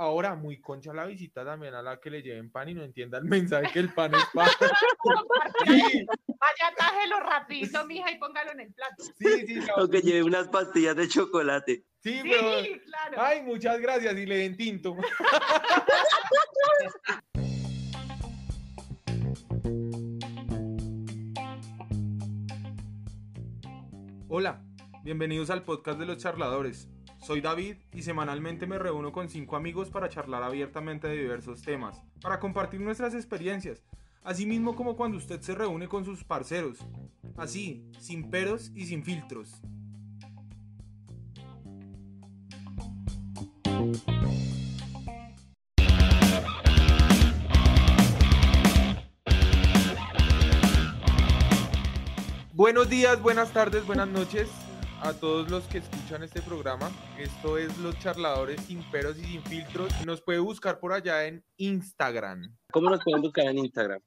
ahora muy concha la visita también a la que le lleven pan y no entienda el mensaje que el pan es pan. sí. Vaya, tájelo rapidito, mija, y póngalo en el plato. Sí, sí. O que lleve unas pastillas de chocolate. Sí, Sí, pero... claro. Ay, muchas gracias y le den tinto. Hola, bienvenidos al podcast de los charladores. Soy David y semanalmente me reúno con cinco amigos para charlar abiertamente de diversos temas, para compartir nuestras experiencias, así mismo como cuando usted se reúne con sus parceros, así, sin peros y sin filtros. Buenos días, buenas tardes, buenas noches a todos los que escuchan este programa. Esto es Los Charladores sin peros y sin filtros. Nos puede buscar por allá en Instagram. ¿Cómo nos pueden buscar en Instagram?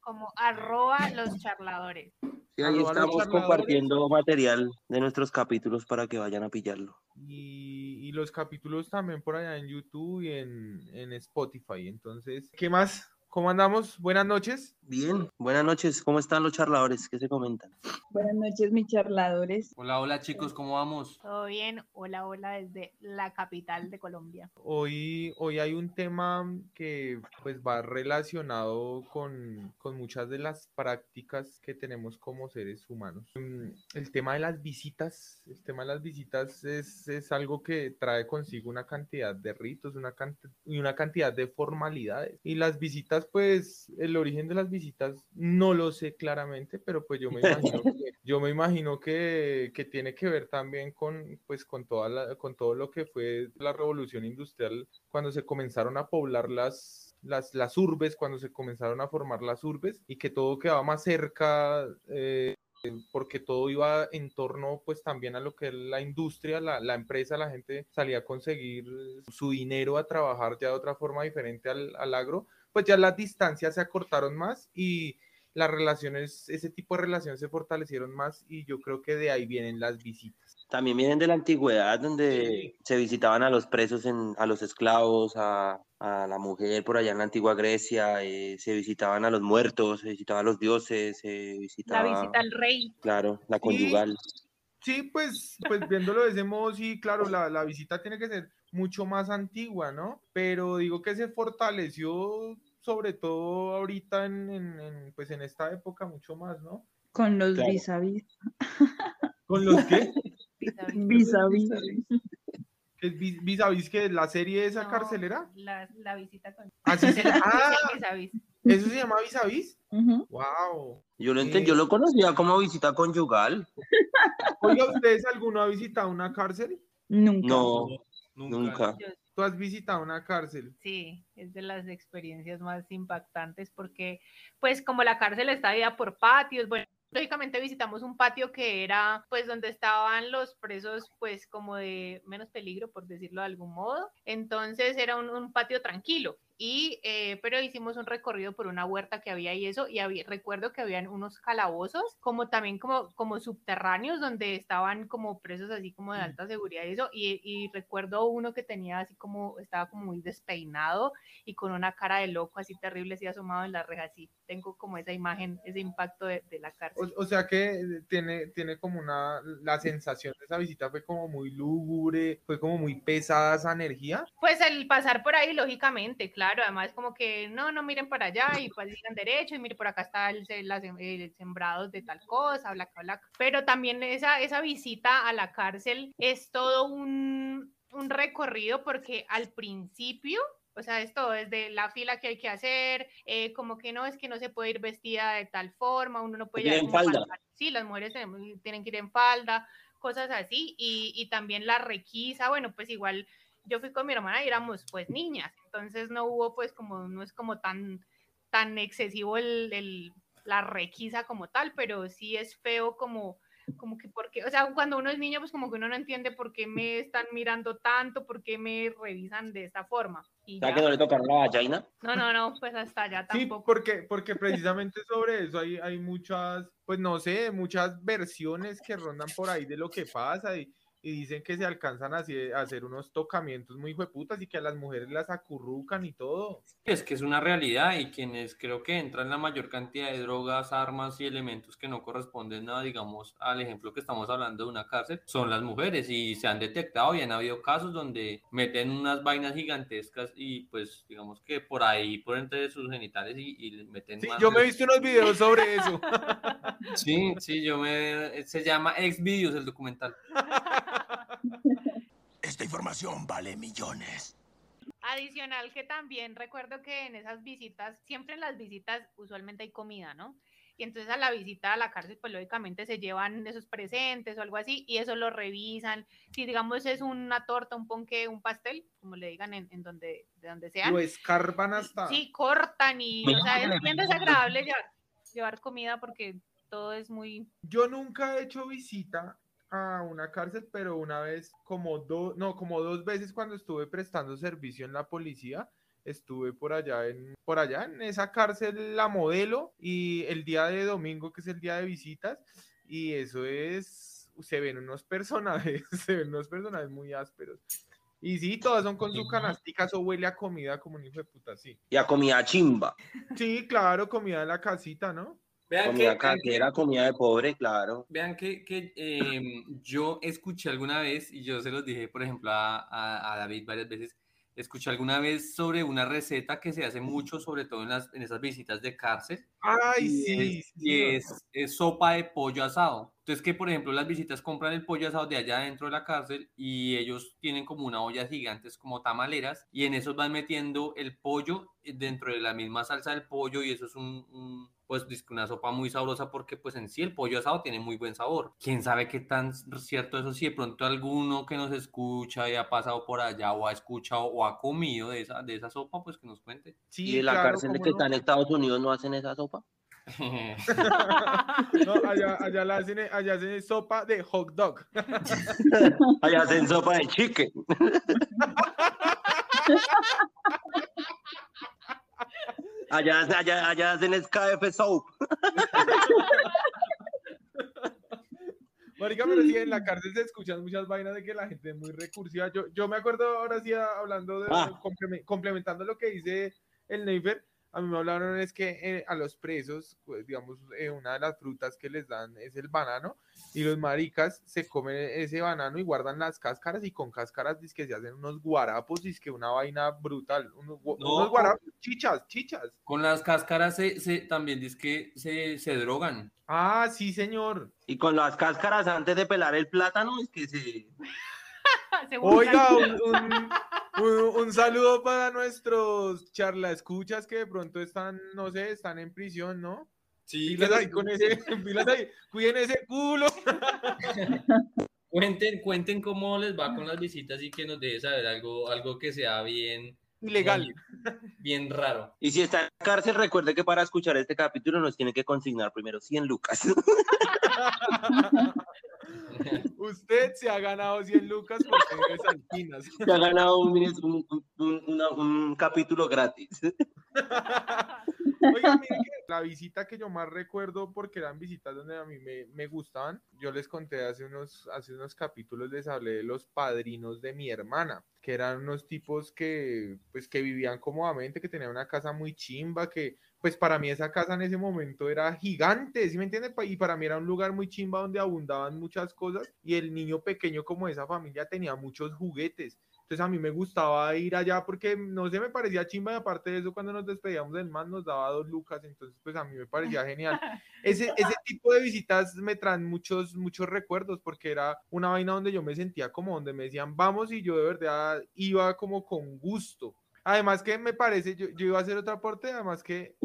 Como arroba los charladores. Sí, ahí Arroba estamos compartiendo material de nuestros capítulos para que vayan a pillarlo. Y, y los capítulos también por allá en YouTube y en, en Spotify. Entonces, ¿qué más? ¿Cómo andamos? Buenas noches. Bien, buenas noches. ¿Cómo están los charladores? ¿Qué se comentan? Buenas noches, mis charladores. Hola, hola chicos, ¿cómo vamos? Todo bien, hola, hola desde la capital de Colombia. Hoy, hoy hay un tema que pues va relacionado con, con muchas de las prácticas que tenemos como seres humanos. Mm, El tema de las visitas, el tema de las visitas es, es algo que trae consigo una cantidad de ritos, una cant- y una cantidad de formalidades. Y las visitas, pues el origen de las visitas no lo sé claramente, pero pues yo me imagino que, yo me imagino que, que tiene que ver también con, pues, con, toda la- con todo lo que fue la revolución industrial cuando se comenzaron a poblar las, las, las urbes, cuando se comenzaron a formar las urbes y que todo quedaba más cerca. eh, porque todo iba en torno pues también a lo que es la industria, la, la empresa, la gente salía a conseguir su dinero a trabajar ya de otra forma diferente al, al agro, pues ya las distancias se acortaron más y las relaciones, ese tipo de relaciones se fortalecieron más y yo creo que de ahí vienen las visitas. También vienen de la antigüedad, donde Sí. se visitaban a los presos, en, a los esclavos, a, a la mujer por allá en la antigua Grecia, eh, se visitaban a los muertos, se visitaban a los dioses, se La visitaba, visita al rey. claro, la conyugal. Sí, pues, pues viéndolo de ese modo, sí, claro, la, la visita tiene que ser mucho más antigua, ¿no? Pero digo que se fortaleció sobre todo ahorita en, en- en, pues en esta época mucho más, ¿no? Con los Claro. vis a vis. ¿Con los que? Vis a vis. ¿Que es vis vis a vis que la serie esa No, carcelera? La, la visita con. Así se llama. Ah, vis a vis. ¿Eso se llama vis a vis? Ujú. ¡Wow! Yo lo, Sí. enten- yo lo conocía como visita conyugal. Oiga, ¿ustedes alguno ha visitado una cárcel? Nunca. No, nunca. ¿Tú has visitado una cárcel? Sí, es de las experiencias más impactantes porque, pues, como la cárcel está dividida por patios, bueno, lógicamente visitamos un patio que era, pues, donde estaban los presos, pues, como de menos peligro, por decirlo de algún modo. Entonces era un, un patio tranquilo. Y, eh, pero hicimos un recorrido por una huerta que había y eso, y había, recuerdo que habían unos calabozos, como también como, como subterráneos, donde estaban como presos así como de alta seguridad y eso, y, y recuerdo uno que tenía así como, estaba como muy despeinado y con una cara de loco así terrible, así asomado en la reja, así, tengo como esa imagen, ese impacto de, de la cárcel. O, o sea que tiene, tiene como una, la sensación de esa visita fue como muy lúgubre, fue como muy pesada esa energía. Pues el pasar por ahí, lógicamente, claro, además como que no, no miren para allá y pues sigan derecho y miren por acá está el, las, el sembrados de tal cosa, bla, bla, bla. Pero también esa, esa visita a la cárcel es todo un, un recorrido porque al principio... O sea, es todo, desde la fila que hay que hacer, eh, como que no, es que no se puede ir vestida de tal forma, uno no puede Ir en falda. Sí, las mujeres tenemos- tienen que ir en falda, cosas así, y, y también la requisa, bueno, pues igual yo fui con mi hermana y éramos pues niñas, entonces no hubo pues como, no es como tan, tan excesivo el, el- la requisa como tal, pero sí es feo como, como que porque, o sea, cuando uno es niño pues como que uno no entiende por qué me están mirando tanto, por qué me revisan de esta forma. Y ¿Sabes ya. que no le tocaron la vallaina? No, no, no, pues hasta allá Sí, tampoco. porque, porque precisamente sobre eso hay, hay muchas, pues no sé, muchas versiones que rondan por ahí de lo que pasa y, y dicen que se alcanzan a hacer unos tocamientos muy hueputas y que a las mujeres las acurrucan y todo. Es que es una realidad y quienes creo que entran la mayor cantidad de drogas, armas y elementos que no corresponden a, digamos, al ejemplo que estamos hablando de una cárcel, son las mujeres y se han detectado y han habido casos donde meten unas vainas gigantescas y pues digamos que por ahí, por entre sus genitales y, y meten... Sí, yo me he visto unos videos sobre eso. sí, sí, yo me... Se llama Ex Videos el documental. Esta información vale millones. Adicional que también recuerdo que en esas visitas, siempre en las visitas usualmente hay comida, ¿no? Y entonces a la visita a la cárcel, pues lógicamente se llevan esos presentes o algo así y eso lo revisan. Si digamos es una torta, un ponque, un pastel, como le digan en, en donde, de donde sea. Lo escarban hasta. Sí, cortan y, o sea, es bien desagradable llevar, llevar comida porque todo es muy... Yo nunca he hecho visita a una cárcel, pero una vez, como dos, no, como dos veces cuando estuve prestando servicio en la policía, estuve por allá en, por allá en esa cárcel, la modelo, y el día de domingo, que es el día de visitas, y eso es, se ven unos personajes, se ven unos personajes muy ásperos. Y sí, todas son con su canastica, eso huele a comida como un hijo de puta, sí. Y a comida chimba. Sí, claro, comida de la casita, ¿no? Vean comida que, casera, comida de pobre, claro. vean que, que, eh, yo escuché alguna vez, y yo se los dije, por ejemplo, a, a- a David varias veces, escuché alguna vez sobre una receta que se hace mucho, sobre todo en, las, en esas visitas de cárcel, Ay, y sí. es, sí, y es- es sopa de pollo asado. Entonces que, por ejemplo, las visitas compran el pollo asado de allá dentro de la cárcel y ellos tienen como una olla gigantes como tamaleras y en esos van metiendo el pollo eh, dentro de la misma salsa del pollo y eso es un, un, pues una sopa muy sabrosa porque pues en sí el pollo asado tiene muy buen sabor. ¿Quién sabe qué tan cierto eso? Si de pronto alguno que nos escucha y ha pasado por allá o ha escuchado o ha comido de esa, de esa sopa, pues que nos cuente. Sí, y en la claro, cárcel de que no. está en Estados Unidos no hacen esa sopa. No, allá, allá, la hacen, allá hacen sopa de hot dog. Allá hacen sopa de chicken. Allá, allá, allá hacen SKF soap. Marica, pero sí, en la cárcel se escuchan muchas vainas de que la gente es muy recursiva. Yo, yo me acuerdo ahora sí, hablando de, Ah. complemen- complementando lo que dice el Neifer, a mí me hablaron es que eh, a los presos, pues, digamos, eh, una de las frutas que les dan es el banano, y los maricas se comen ese banano y guardan las cáscaras, y con cáscaras que se hacen unos guarapos, que una vaina brutal, unos, No. unos guarapos, chichas, chichas. Con las cáscaras se, se- también dice que se, se drogan. Ah, sí, señor. Y con las cáscaras antes de pelar el plátano es que se... Se Oiga, un, un- un- un saludo para nuestros charla escuchas que de pronto están, no sé, están en prisión, ¿no? Sí, Pilas ahí con ese, pilas ahí, cuiden ese culo. Cuenten, cuenten cómo les va con las visitas y que nos deje saber algo, algo que sea bien, Ilegal. bien raro. Y si está en cárcel, recuerde que para escuchar este capítulo nos tiene que consignar primero 100 lucas. Usted se ha ganado 100 lucas por tener saltinas. Se ha ganado un, un- un- una- un capítulo gratis. Oiga, mire que la visita que yo más recuerdo, porque eran visitas donde a mí me, me gustaban, yo les conté hace unos, hace unos capítulos, les hablé de los padrinos de mi hermana, que eran unos tipos que, pues, que vivían cómodamente, que tenían una casa muy chimba, que, pues, para mí esa casa en ese momento era gigante, ¿sí me entiende? Pa- Y para mí era un lugar muy chimba donde abundaban muchas cosas, y el niño pequeño como de esa familia tenía muchos juguetes. Entonces a mí me gustaba ir allá porque no sé, me parecía chimba y aparte de eso cuando nos despedíamos del man nos daba dos lucas, entonces pues a mí me parecía genial. Ese, ese tipo de visitas me traen muchos, muchos recuerdos porque era una vaina donde yo me sentía como donde me decían vamos y yo de verdad iba como con gusto. Además que me parece, yo, yo iba a hacer otro aporte, además que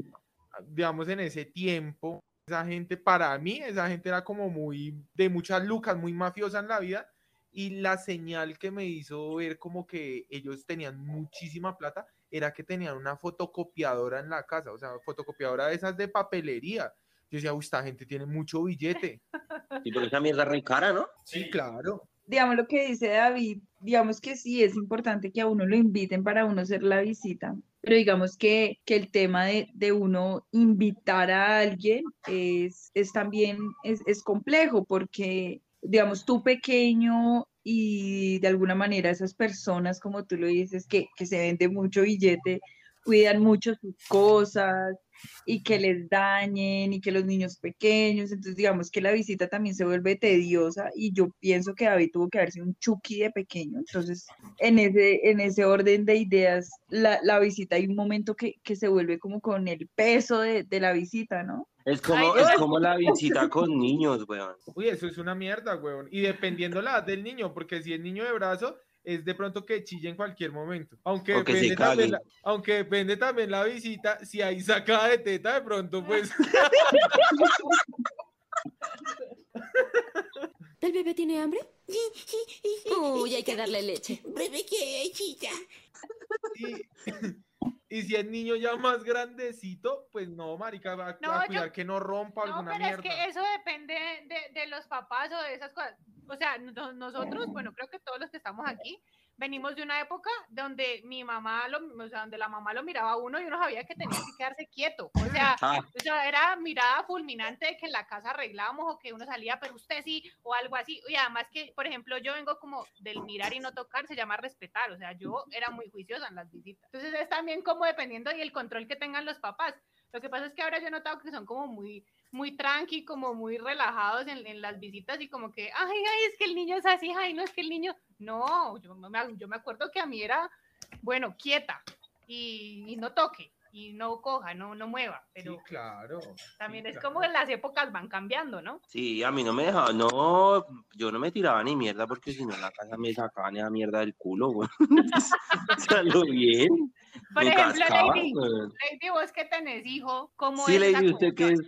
digamos en ese tiempo, esa gente para mí, esa gente era como muy de muchas lucas, muy mafiosa en la vida y la señal que me hizo ver como que ellos tenían muchísima plata era que tenían una fotocopiadora en la casa, o sea, fotocopiadora de esas de papelería. Yo decía, uy, esta gente tiene mucho billete. Y por esa mierda re cara, ¿no? Sí, claro. Digamos lo que dice David, digamos que sí es importante que a uno lo inviten para uno hacer la visita, pero digamos que, que el tema de, de uno invitar a alguien es, es también, es, es complejo porque, digamos, tú pequeño y de alguna manera esas personas, como tú lo dices, que, que se vende mucho billete, cuidan mucho sus cosas y que les dañen y que los niños pequeños, entonces digamos que la visita también se vuelve tediosa y yo pienso que David tuvo que haber sido un chucky de pequeño, entonces en ese, en ese orden de ideas, la, la visita hay un momento que, que se vuelve como con el peso de, de la visita, ¿no? Es como, Ay, es como la visita con niños, weón. Uy, eso es una mierda, weón. Y dependiendo la edad del niño, porque si es niño de brazo, es de pronto que chille en cualquier momento. Aunque O que se depende, también la, aunque depende también la visita, si hay sacada de teta, de pronto, pues. ¿El bebé tiene hambre? Uy, hay que darle leche. Bebé que chica. Y, y si es niño ya más grandecito, pues no, marica, va a, No, a yo- cuidar que no rompa No, alguna pero mierda. es que eso depende de, de los papás o de esas cosas. O sea, no- nosotros, bueno, creo que todos los que estamos aquí, venimos de una época donde mi mamá, lo, o sea, donde la mamá lo miraba a uno y uno sabía que tenía que quedarse quieto. O sea, Ah, o sea, era mirada fulminante de que en la casa arreglábamos o que uno salía, pero usted sí, o algo así. Y además que, por ejemplo, yo vengo como del mirar y no tocar, se llama respetar. O sea, yo era muy juiciosa en las visitas. Entonces es también como dependiendo y el control que tengan los papás. Lo que pasa es que ahora yo he notado que son como muy, muy tranqui, como muy relajados en, en las visitas y como que, ay, ay, es que el niño es así, ay, no es que el niño, no, yo me, yo me acuerdo que a mí era, bueno, quieta y, y no toque y no coja, no, no mueva, pero Sí, claro. también sí, es claro. como que las épocas van cambiando, ¿no? sí, a mí no me dejaba, no, yo no me tiraba ni mierda porque si no en la casa me sacaban esa mierda del culo, weón. Salgo bien. Por ejemplo, cascaban, Lady, weón. Lady, vos que tenés hijo, ¿cómo Sí, es Lady, usted que es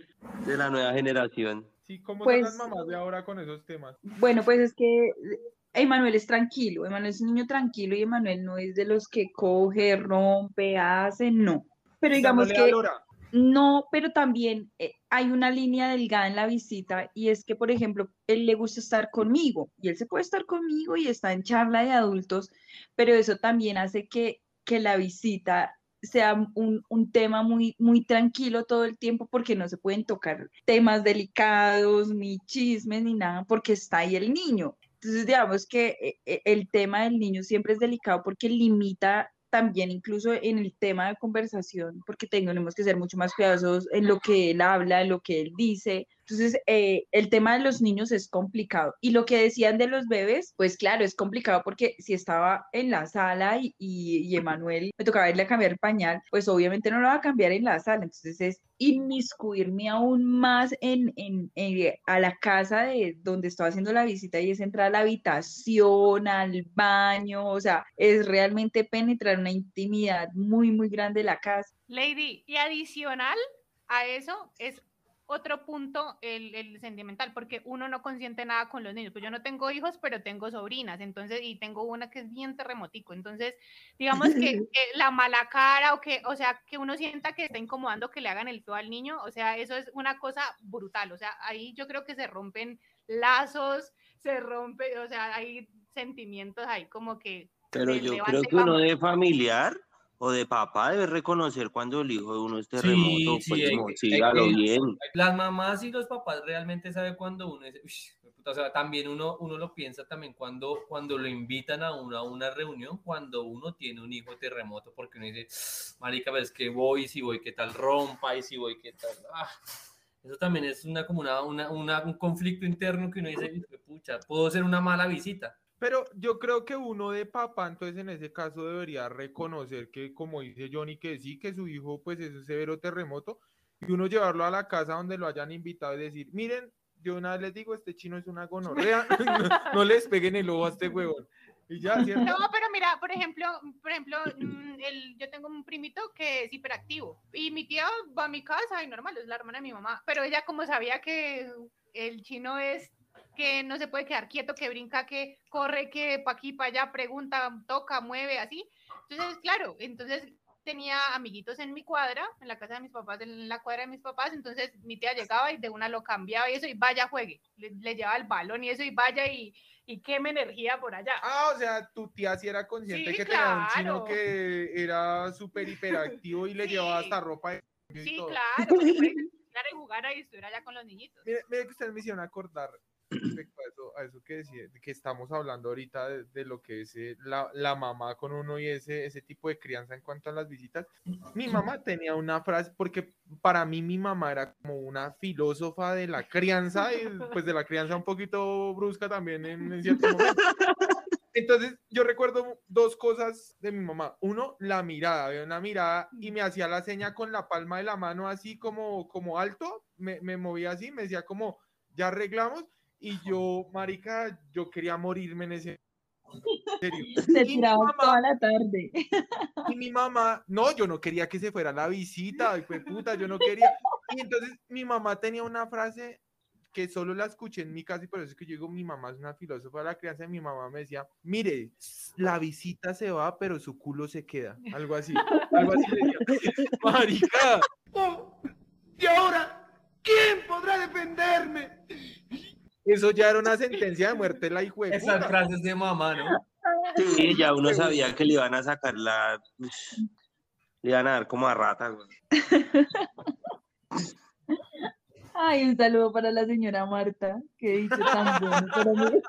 de la nueva generación. Sí, ¿cómo Pues- son las mamás de ahora con esos temas? Bueno, pues es que Emanuel es tranquilo, Emanuel es un niño tranquilo y Emanuel no es de los que coge, rompe, hace, no. Pero digamos que valora. no, pero también eh, hay una línea delgada en la visita y es que, por ejemplo, él le gusta estar conmigo y él se puede estar conmigo y está en charla de adultos, pero eso también hace que, que la visita sea un, un tema muy, muy tranquilo todo el tiempo porque no se pueden tocar temas delicados, ni chismes, ni nada, porque está ahí el niño. Entonces, digamos que eh, eh, el tema del niño siempre es delicado porque limita también incluso en el tema de conversación, porque tenemos que ser mucho más cuidadosos en lo que él habla, en lo que él dice. Entonces, eh, el tema de los niños es complicado. Y lo que decían de los bebés, pues claro, es complicado porque si estaba en la sala y, y, y Emanuel me tocaba irle a cambiar el pañal, pues obviamente no lo va a cambiar en la sala. Entonces es inmiscuirme aún más en, en, en- a la casa de donde estaba haciendo la visita y es entrar a la habitación, al baño, o sea, es realmente penetrar una intimidad muy, muy grande de la casa. Lady, y adicional a eso es otro punto, el, el sentimental, porque uno no consiente nada con los niños. Pues yo no tengo hijos, pero tengo sobrinas, entonces, y tengo una que es bien terremotico. Entonces, digamos que, que la mala cara o que, o sea, que uno sienta que está incomodando que le hagan el feo al niño, o sea, eso es una cosa brutal. O sea, ahí yo creo que se rompen lazos, se rompe, o sea, hay sentimientos ahí como que. Pero yo creo que uno vamos. de familiar o de papá debe reconocer cuando el hijo de uno es terremoto, sí, pues, hay como, que- sí, hay a lo bien. Las mamás y los papás realmente saben cuando uno es, "Uy, puta", o sea, también uno, uno lo piensa también cuando, cuando lo invitan a una, a una reunión, cuando uno tiene un hijo terremoto, porque uno dice, marica, ves que voy, si voy, qué tal rompa, y si voy, qué tal, ah". Eso también es una, como una, una- una- un conflicto interno que uno dice, "Hijo de pucha, puedo ser una mala visita. Pero yo creo que uno de papá, entonces en ese caso debería reconocer que, como dice Johnny, que sí, que su hijo pues es un severo terremoto, y uno llevarlo a la casa donde lo hayan invitado y decir, miren, yo una vez les digo, este chino es una gonorrea, no, no les peguen el ojo a este huevón. Y ya, ¿cierto? No, pero mira, por ejemplo, por ejemplo, mm, el, yo tengo un primito que es hiperactivo y mi tía va a mi casa y normal, es la hermana de mi mamá, pero ella como sabía que el chino es que no se puede quedar quieto, que brinca, que corre, que pa' aquí, para allá, pregunta, toca, mueve, así. Entonces, claro, entonces tenía amiguitos en mi cuadra, en la casa de mis papás, en la cuadra de mis papás, entonces mi tía llegaba y de una lo cambiaba y eso, y vaya, juegue, le, le llevaba el balón y eso, y vaya y, y queme energía por allá. Ah, o sea, tu tía sí era consciente Sí, que tenía un claro. chino que era súper hiperactivo y le Sí. llevaba hasta ropa y Sí, todo. claro, y jugar ahí estuviera ya con los niñitos. Mire, mire que ustedes me hicieron acordar respecto a eso, a eso que, decía, que estamos hablando ahorita de, de lo que es eh, la, la, mamá con uno y ese, ese tipo de crianza en cuanto a las visitas. Mi mamá tenía una frase, porque para mí mi mamá era como una filósofa de la crianza, y pues de la crianza un poquito brusca también en, en cierto momento. Entonces, yo recuerdo dos cosas de mi mamá. Uno, la mirada, había una mirada y me hacía la seña con la palma de la mano así como, como alto, me, me movía así, me decía como, ya arreglamos, y yo, marica, yo quería morirme en ese... Serio. Se Y mi tiraba mamá- toda la tarde. y mi mamá, no, yo no quería que se fuera la visita, hijo de puta, yo no quería. Y entonces mi mamá tenía una frase que solo la escuché en mi casa y por eso es que yo digo, mi mamá es una filósofa de la crianza y mi mamá me decía, mire, la visita se va, pero su culo se queda. Algo así, algo así le decía. Marica, Oh, ¿Y ahora? ¿Quién podrá defenderme? Eso ya era una sentencia de muerte, la hijo de Esas frases de mamá, ¿no? Sí, ya uno sabía que le iban a sacar la. Le iban a dar como a rata, güey. Ay, un saludo para la señora Marta, que dice tan bueno para mí.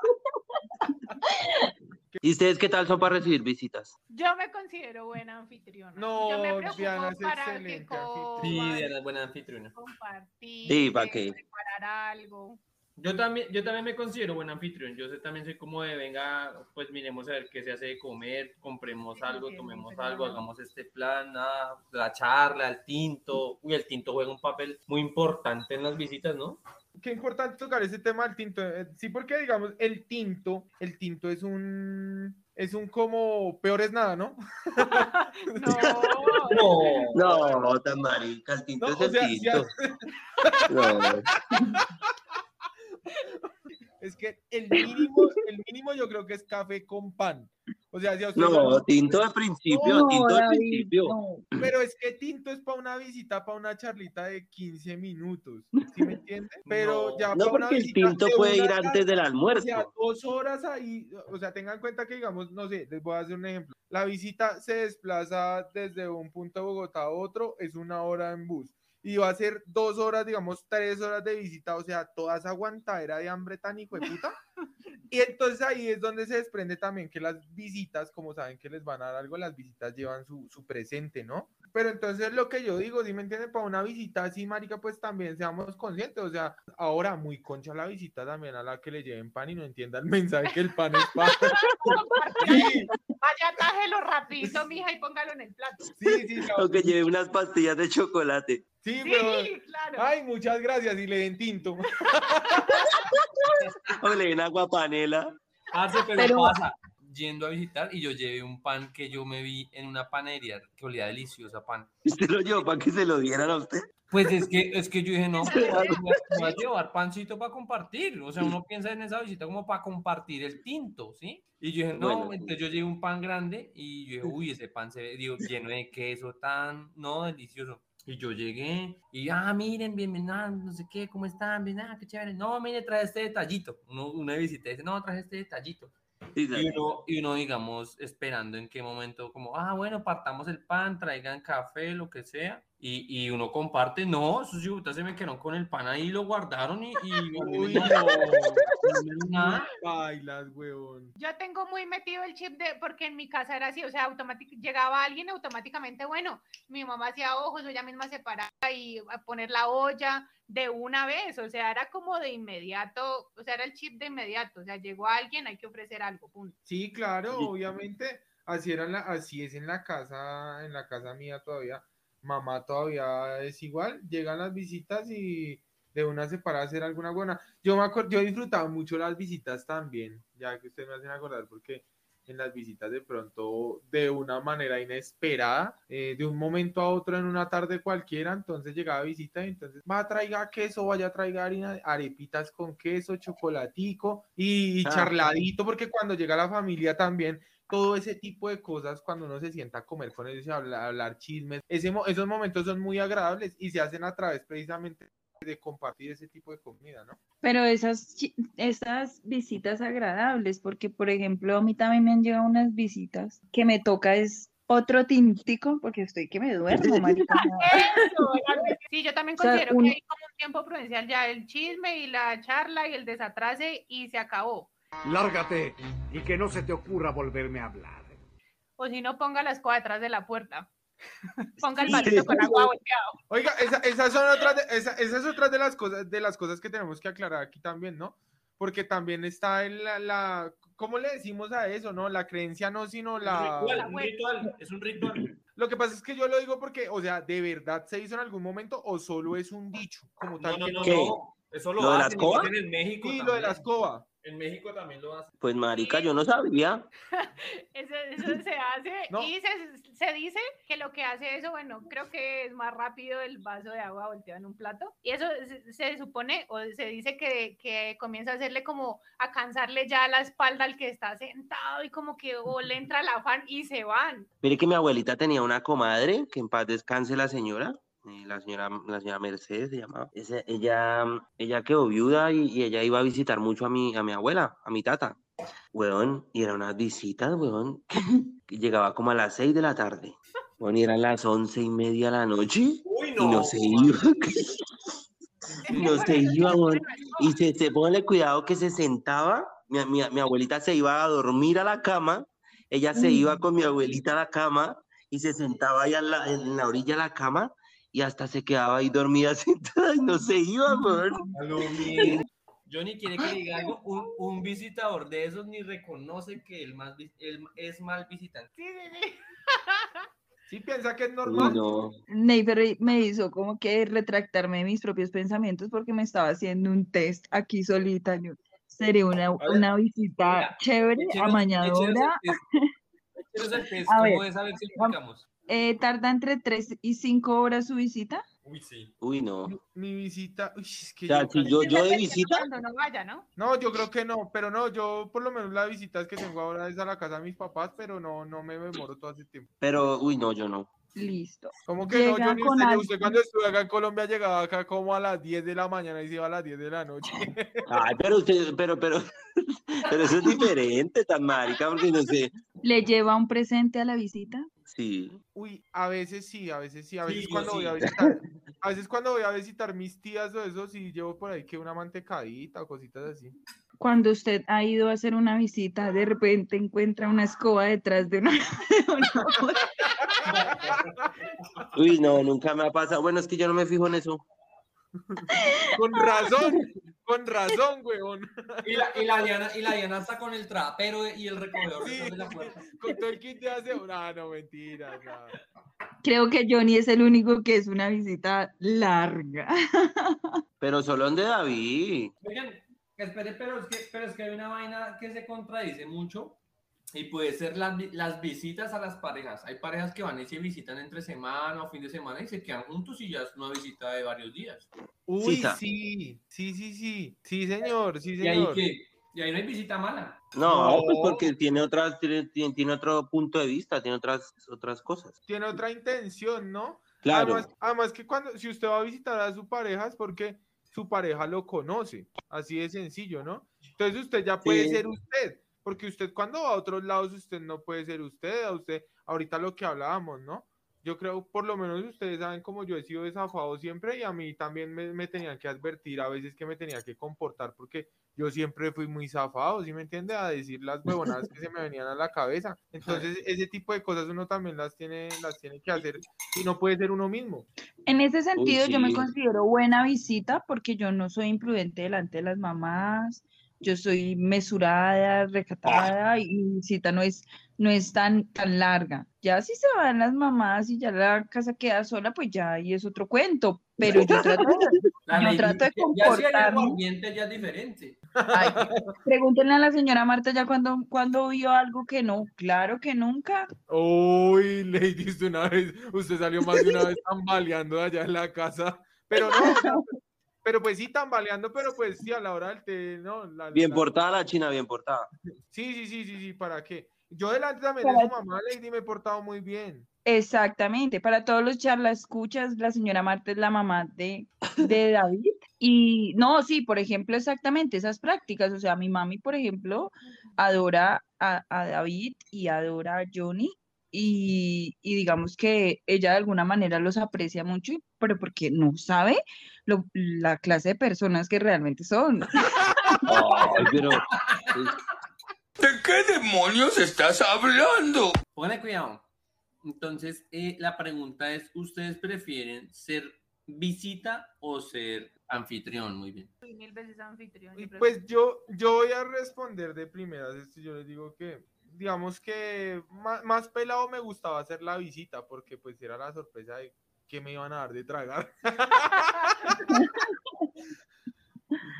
¿Y ustedes qué tal son para recibir visitas? Yo me considero buena anfitriona. No, yo me preocupo Diana es para que excelente coman, Sí, Diana es buena anfitriona. compartir, Sí, ¿pa' eh, qué? preparar algo. Yo también, yo también me considero buen anfitrión. Yo sé- también soy como de, venga, pues miremos a ver qué se hace de comer, compremos Sí, algo, tomemos algo, hagamos este plan, nada, la charla, el tinto. Uy, el tinto juega un papel muy importante en las visitas, ¿no? Qué importante tocar ese tema del tinto. eh, Sí, porque digamos, el tinto, el tinto es un, es un como peor es nada, ¿no? No. No. No, tan marica, el tinto No, es el sea, si tinto. No. Es que el mínimo, el mínimo yo creo que es café con pan. O sea, si a No, no- tinto de principio, No, tinto de David, principio. no. pero es que tinto es para una visita, para una charlita de 15 minutos, ¿sí me entiende? Pero No. ya No, pa' una porque el tinto de puede ir antes del tarde, O sea, almuerzo. dos horas ahí, o sea, tengan en cuenta que, digamos, no sé, les voy a hacer un ejemplo. La visita se desplaza desde un punto de Bogotá a otro, es una hora en bus. Y va a ser dos horas, digamos, tres horas de visita, o sea, toda esa aguantadera de hambre tan hijo de puta. Y entonces ahí es donde se desprende también que las visitas, como saben que les van a dar algo, las visitas llevan su, su presente, ¿no? Pero entonces lo que yo digo, si me entienden, para una visita así, marica, pues también seamos conscientes, o sea, ahora muy concha la visita también a la que le lleven pan y no entienda el mensaje que el pan es pan. Sí, Vaya, tájelo rapidito, mija, y póngalo en el plato. sí, sí, no, O que lleve unas pastillas de chocolate. sí, Sí, pero... claro. Ay, muchas gracias y le den tinto. O le den agua panela. Parce, pero, Pero- pasa, yendo a visitar y yo llevé un pan que yo me vi en una panadería que olía deliciosa pan. ¿Usted lo llevó para que se lo dieran a usted? Pues es que, es que yo dije, no, pues, voy a- llevar pancito para compartir. O sea, uno piensa en esa visita como para compartir el tinto, ¿sí? Y yo dije, no, Bueno, entonces yo llevé un pan grande y yo dije, uy, ese pan se ve, digo, lleno de queso tan, no, delicioso. Y yo llegué y, ah, miren, bienvenidos, no sé qué, ¿cómo están? Bien, ah, qué chévere. No, mire, trae este detallito. Uno, una visita dice, no, traje este detallito. Sí, Y uno, y uno, digamos, esperando en qué momento, como, ah, bueno, partamos el pan, traigan café, lo que sea, y, y uno comparte. No, esos yutas se me quedaron con el pan ahí, lo guardaron y. y Uy, no. Bailas, weón. Yo tengo muy metido el chip de, porque en mi casa era así, o sea, llegaba alguien automáticamente, bueno, mi mamá hacía ojos, ella misma se paraba y a poner la olla de una vez, o sea, era como de inmediato, o sea, era el chip de inmediato, o sea, llegó alguien, hay que ofrecer algo, punto. Sí, claro, obviamente. Así era la, así es en la casa, en la casa mía todavía. Mamá todavía es igual. Llegan las visitas y de una se para hacer alguna buena. Yo me acuerdo, yo disfrutaba mucho las visitas también, ya que ustedes me hacen acordar, porque en las visitas de pronto, de una manera inesperada, eh, de un momento a otro en una tarde cualquiera, entonces llegaba visita y entonces va traiga queso, vaya traiga harina, arepitas con queso, chocolatico y, y Ah. charladito, porque cuando llega la familia también, todo ese tipo de cosas, cuando uno se sienta a comer con ellos y hablar, hablar chismes, ese, esos momentos son muy agradables y se hacen a través precisamente de compartir ese tipo de comida, ¿no? Pero esas, esas visitas agradables, porque por ejemplo a mí también me han llegado unas visitas que me toca es otro tintico, porque estoy que me duermo, marica. Sí, yo también O sea, considero un- que hay como un tiempo prudencial ya el chisme y la charla y el desatrase y se acabó. Lárgate y que no se te ocurra volverme a hablar. O si no, ponga la escoba detrás de la puerta. Ponga el Sí. balito con agua volteado. Oiga, esa- esas son otras de, esa- esas otras de las cosas de las cosas que tenemos que aclarar aquí también, ¿no? Porque también está en la, la ¿cómo le decimos a eso, no? La creencia no, sino la ritual, un ritual, es un ritual. Lo que pasa es que yo lo digo porque, o sea, ¿de verdad se hizo en algún momento o solo es un dicho como No, tal? no, que- no, ¿Qué? no. Eso lo, ¿Lo de la hacen, escoba? en México. Sí, lo de la también. escoba. En México también lo hacen. Pues marica, yo no sabía. Eso, eso se hace No. y se, se dice que lo que hace eso, bueno, creo que es más rápido el vaso de agua volteado en un plato. Y eso se, se supone o se dice que, que comienza a hacerle como a cansarle ya la espalda al que está sentado y como que o le entra el afán y se van. Mire que mi abuelita tenía una comadre, que en paz descanse la señora, la señora, la señora Mercedes se llamaba. Ese- ella, ella quedó viuda y, y ella iba a visitar mucho a mi, a mi abuela, a mi tata. Weón, y eran unas visitas, weón, que llegaba como a las seis de la tarde. Weón, y eran las once y media de la noche Uy, y no. no se iba. Y no se iba, weón. Y se, se pone cuidado que se sentaba, mi, mi, mi abuelita se iba a dormir a la cama, ella se iba con mi abuelita a la cama y se sentaba ahí a la- en la orilla de la cama y hasta se quedaba ahí dormida sentada y no se iba, weón. A lo bien. Johnny quiere que le diga algo. Un, un visitador de esos ni reconoce que él, más, él es mal visitante. Sí, sí, sí. Sí piensa que es normal. no. Me hizo como que retractarme de mis propios pensamientos porque me estaba haciendo un test aquí solita. Yo seré una, ver, una visita mira, chévere, Échenos- amañadora. échenos el test. Échenos el test, A ¿cómo ver, es? A ver si explicamos. Eh, ¿Tarda entre 3 y 5 horas su visita? Uy, sí. Uy, no. Mi, mi visita, uy, es que O sea, yo si yo, yo de visita, Cuando no vaya, ¿no? No, yo creo que no, pero no, yo por lo menos las visitas que tengo ahora es a la casa de mis papás, pero no, no me demoro todo ese tiempo. pero, uy, no, yo no. Listo. ¿Cómo que no? Llega Yo ni con usted, algo. usted cuando estuve acá en Colombia llegaba acá como a las 10 de la mañana y se iba a las 10 de la noche. Ay, pero usted, pero, pero, pero eso es diferente, tan marica, porque no sé. ¿Le lleva un presente a la visita? Sí. Uy, a veces sí, a veces sí, a veces Sí, cuando voy a visitar, a veces cuando voy a visitar mis tías o eso, sí llevo por ahí que una mantecadita o cositas así. Cuando usted ha ido a hacer una visita, de repente encuentra una escoba detrás de una... de. Uy, no, nunca me ha pasado. Bueno, es que yo no me fijo en eso. Con razón, con razón, weón. Y la, y, la Diana, y la Diana está con el trapero y el recogedor Sí. de la puerta. Con todo el kit de aseo. No, no, mentira. no. Creo que Johnny es el único que es una visita larga. Pero solo donde David. Oigan, espere, pero es, que, pero es que hay una vaina que se contradice mucho y puede ser las, las visitas a las parejas. Hay parejas que van y se visitan entre semana o fin de semana y se quedan juntos y ya es una visita de varios días. Uy, Cita. sí, sí, sí, sí. Sí, señor, sí, Y ahí, señor. que, y ahí no hay visita mala. No, No. pues porque tiene otras, tiene, tiene, tiene otro punto de vista, tiene otras, otras cosas. Tiene otra intención, ¿no? Claro. Además, además que cuando, si usted va a visitar a su pareja es porque su pareja lo conoce, así de sencillo, ¿no? Entonces usted ya puede Sí. ser usted, porque usted cuando va a otros lados usted no puede ser usted, a usted, ahorita lo que hablábamos, ¿no? Yo creo, por lo menos ustedes saben como yo he sido desafado siempre y a mí también me, me tenían que advertir a veces que me tenía que comportar porque yo siempre fui muy zafado, ¿sí me entiende? A decir las huevonadas que se me venían a la cabeza. Entonces, ese tipo de cosas uno también las tiene, las tiene que hacer y no puede ser uno mismo. En ese sentido, yo me sí. considero buena visita porque yo no soy imprudente delante de las mamás, yo soy mesurada, recatada y mi visita no es, no es tan, tan larga. Ya si se van las mamás y ya la casa queda sola, pues ya ahí es otro cuento, pero yo trato de, La Yo trato de que Ya si hay comportarme. ambiente ya es diferente. Ay, pregúntenle a la señora Marta ya cuando, cuando vio algo que no, claro que nunca. Uy, Lady, usted una vez, usted salió más de una vez tambaleando de allá en la casa, pero no, pero pues sí tambaleando, pero pues sí a la hora del té, no, la- Bien la- portada la china, bien portada. Sí, sí, sí, sí, sí, ¿para qué? Yo delante también de su mamá, Lady, me he portado muy bien. Exactamente, para todos los charlas escuchas, la señora Marta es la mamá de, de David. Y no, sí, por ejemplo, exactamente esas prácticas. O sea, mi mami, por ejemplo, adora a, a David y adora a Johnny y, y digamos que ella de alguna manera los aprecia mucho, pero porque no sabe lo- la clase de personas que realmente son. Ay, pero ¿De qué demonios estás hablando? Póngale cuidado. Entonces, eh, la pregunta es, ¿ustedes prefieren ser visita o ser anfitrión? Muy bien. Mil veces anfitrión. Yo pues yo, yo voy a responder de primeras. Esto yo les digo que, digamos que más, más pelado me gustaba hacer la visita, porque pues era la sorpresa de que me iban a dar de tragar.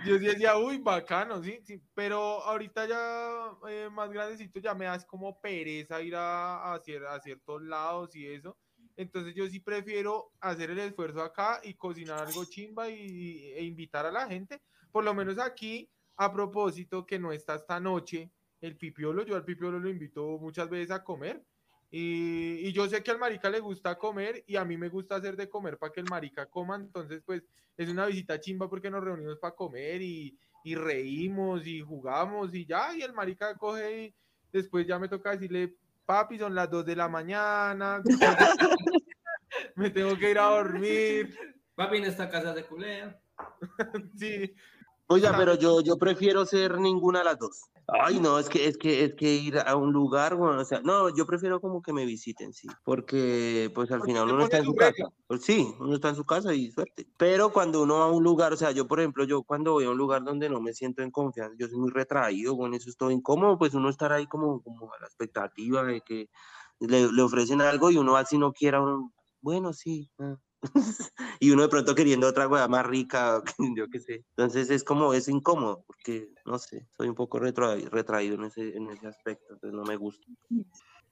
Yo decía, uy, bacano, sí, sí, pero ahorita ya eh, más grandecito ya me das como pereza ir a, a, cier- a ciertos lados y eso. Entonces yo sí prefiero hacer el esfuerzo acá y cocinar algo chimba y, e invitar a la gente. Por lo menos aquí, a propósito, que no está esta noche, el pipiolo, yo al pipiolo lo invito muchas veces a comer. Y, y yo sé que al marica le gusta comer y a mí me gusta hacer de comer para que el marica coma. Entonces, pues es una visita chimba porque nos reunimos para comer y, y reímos y jugamos y ya. Y el marica coge y después ya me toca decirle, papi, son las 2 de la mañana. me tengo que ir a dormir. Papi, en esta casa se culea. Sí, Oiga, pero yo, yo prefiero ser ninguna de las dos. Ay, no, es que, es que, es que ir a un lugar, bueno, o sea, no, yo prefiero como que me visiten, sí, porque pues al Porque final uno no está en su casa. Pues sí, uno está en su casa y suerte. Pero cuando uno va a un lugar, o sea, yo por ejemplo, yo cuando voy a un lugar donde no me siento en confianza, yo soy muy retraído, bueno, eso es todo incómodo, pues uno estar ahí como, como a la expectativa de que le, le ofrecen algo y uno así no quiera, uno, bueno, sí. ah. y uno de pronto queriendo otra hueá más rica, yo qué sé. Entonces es como, es incómodo, porque, no sé, soy un poco retra- retraído en ese, en ese aspecto, entonces no me gusta.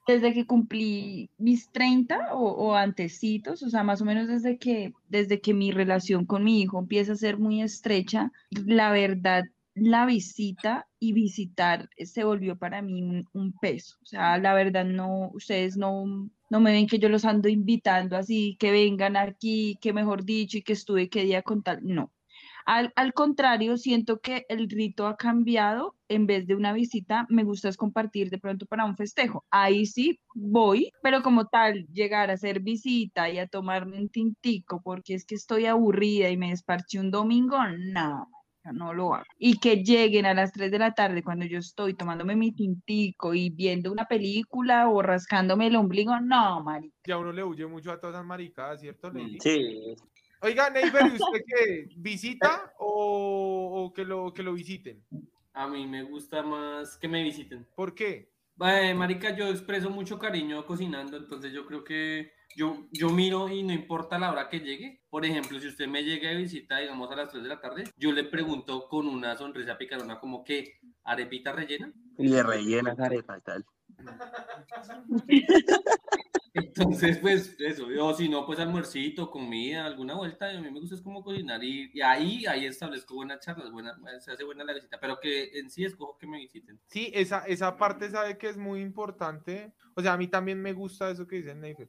Desde que cumplí mis 30 o, o antecitos, o sea, más o menos desde que, desde que mi relación con mi hijo empieza a ser muy estrecha, la verdad, la visita y visitar se volvió para mí un, un peso. O sea, la verdad, no, ustedes no, no me ven que yo los ando invitando así, que vengan aquí, que mejor dicho, y que estuve qué día con tal. No. Al, al contrario, siento que el rito ha cambiado. En vez de una visita, me gusta es compartir de pronto para un festejo. Ahí sí voy, pero como tal, llegar a hacer visita y a tomarme un tintico porque es que estoy aburrida y me desparché un domingo, no, no lo hago. Y que lleguen a las 3 de la tarde cuando yo estoy tomándome mi tintico y viendo una película o rascándome el ombligo, no, marica. ya uno le huye mucho a todas esas maricadas, ¿cierto, Lady? Sí, Oiga, Neighbor, ¿y usted qué? ¿Visita o, o que, lo, que lo visiten? A mí me gusta más que me visiten. ¿Por qué? Eh, marica, yo expreso mucho cariño cocinando, entonces yo creo que yo, yo miro y no importa la hora que llegue. Por ejemplo, si usted me llega de visita, digamos, a las 3 de la tarde, yo le pregunto con una sonrisa picarona como que, ¿arepita rellena? y le rellenas arepa y tal. Entonces, pues eso, o si no, pues almuercito, comida, alguna vuelta, a mí me gusta es como cocinar y, y ahí, ahí establezco buenas charlas, buena, se hace buena la visita, pero que en sí escojo que me visiten. Sí, esa, esa parte sabe que es muy importante. O sea, a mí también me gusta eso que dice Neighbor.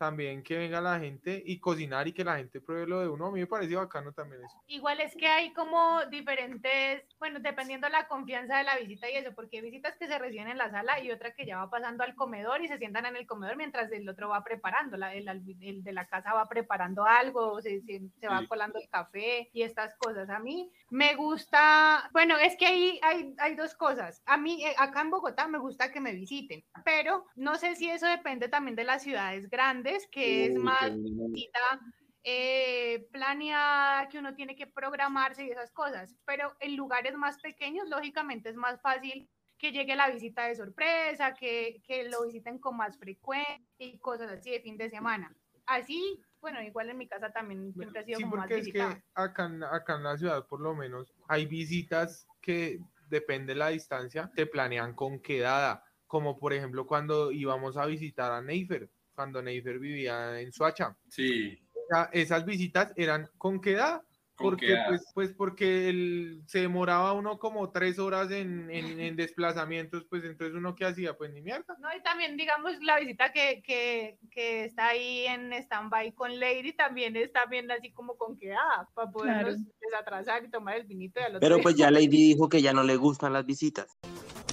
También que venga la gente y cocinar y que la gente pruebe lo de uno. A mí me parece bacano también eso. Igual es que hay como diferentes, bueno, dependiendo la confianza de la visita y eso, porque hay visitas que se reciben en la sala y otra que ya va pasando al comedor y se sientan en el comedor mientras el otro va preparando, la, el, el de la casa va preparando algo, se, se, se va Sí. colando el café y estas cosas. A mí me gusta, bueno, es que ahí hay, hay dos cosas. A mí, eh, acá en Bogotá me gusta que me visiten, pero no sé si eso depende también de las ciudades grandes, que es más visita eh, planeada, que uno tiene que programarse y esas cosas, pero en lugares más pequeños, lógicamente es más fácil que llegue la visita de sorpresa, que, que lo visiten con más frecuencia y cosas así de fin de semana. Así, bueno, igual en mi casa también siempre ha sido Sí, como más porque es que visitada. acá en, acá en la ciudad, por lo menos, hay visitas que depende de la distancia, te planean con quedada. Como por ejemplo cuando íbamos a visitar a Neifer, cuando Neifer vivía en Suacha. Sí. O sea, esas visitas eran con quedada. Con Porque, pues, pues porque el- se demoraba uno como tres horas en, en, en desplazamientos, pues entonces uno qué hacía, pues ni mierda. No, y también, digamos, la visita que, que, que está ahí en stand-by con Lady también está bien así como con quedada, para podernos desatrasar y tomar el vinito y al otro Pero pues ya Lady dijo que ya no le gustan las visitas.